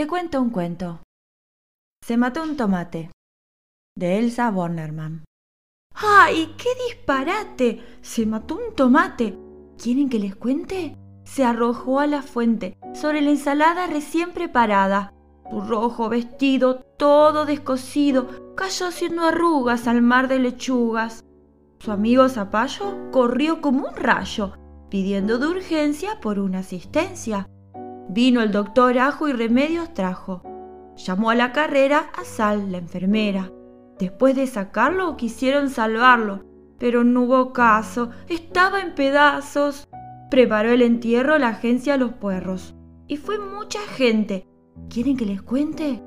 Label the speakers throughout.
Speaker 1: Te cuento un cuento. Se mató un tomate. De Elsa Bornerman.
Speaker 2: ¡Ay, qué disparate! Se mató un tomate. ¿Quieren que les cuente? Se arrojó a la fuente, sobre la ensalada recién preparada. Su rojo vestido, todo descosido, cayó haciendo arrugas al mar de lechugas. Su amigo Zapallo corrió como un rayo, pidiendo de urgencia por una asistencia. Vino el doctor Ajo y remedios trajo. Llamó a la carrera a Sal, la enfermera. Después de sacarlo quisieron salvarlo, pero no hubo caso, estaba en pedazos. Preparó el entierro la agencia Los Puerros. Y fue mucha gente. ¿Quieren que les cuente?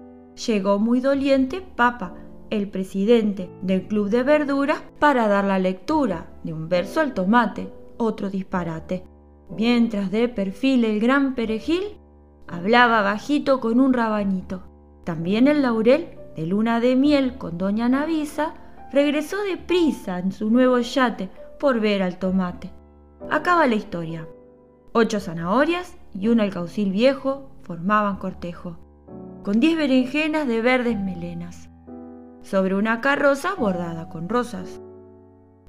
Speaker 2: Llegó muy doliente Papa, el presidente del Club de Verduras, para dar la lectura de un verso al tomate, otro disparate mientras de perfil el gran perejil hablaba bajito con un rabanito. También el laurel, de luna de miel con doña Navisa, regresó deprisa en su nuevo yate por ver al tomate. Acaba la historia. Ocho zanahorias y un alcaucil viejo formaban cortejo, con diez berenjenas de verdes melenas, sobre una carroza bordada con rosas.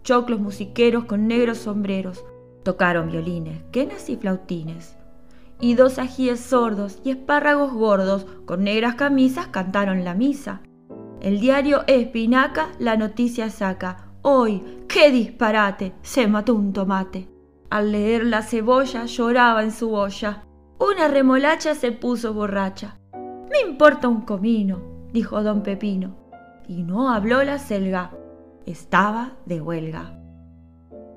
Speaker 2: Choclos musiqueros con negros sombreros, Tocaron violines, quenas y flautines. Y dos ajíes sordos y espárragos gordos con negras camisas cantaron la misa. El diario Espinaca la noticia saca. Hoy, qué disparate, se mató un tomate. Al leer la cebolla lloraba en su olla. Una remolacha se puso borracha. Me importa un comino, dijo don Pepino. Y no habló la selga. Estaba de huelga.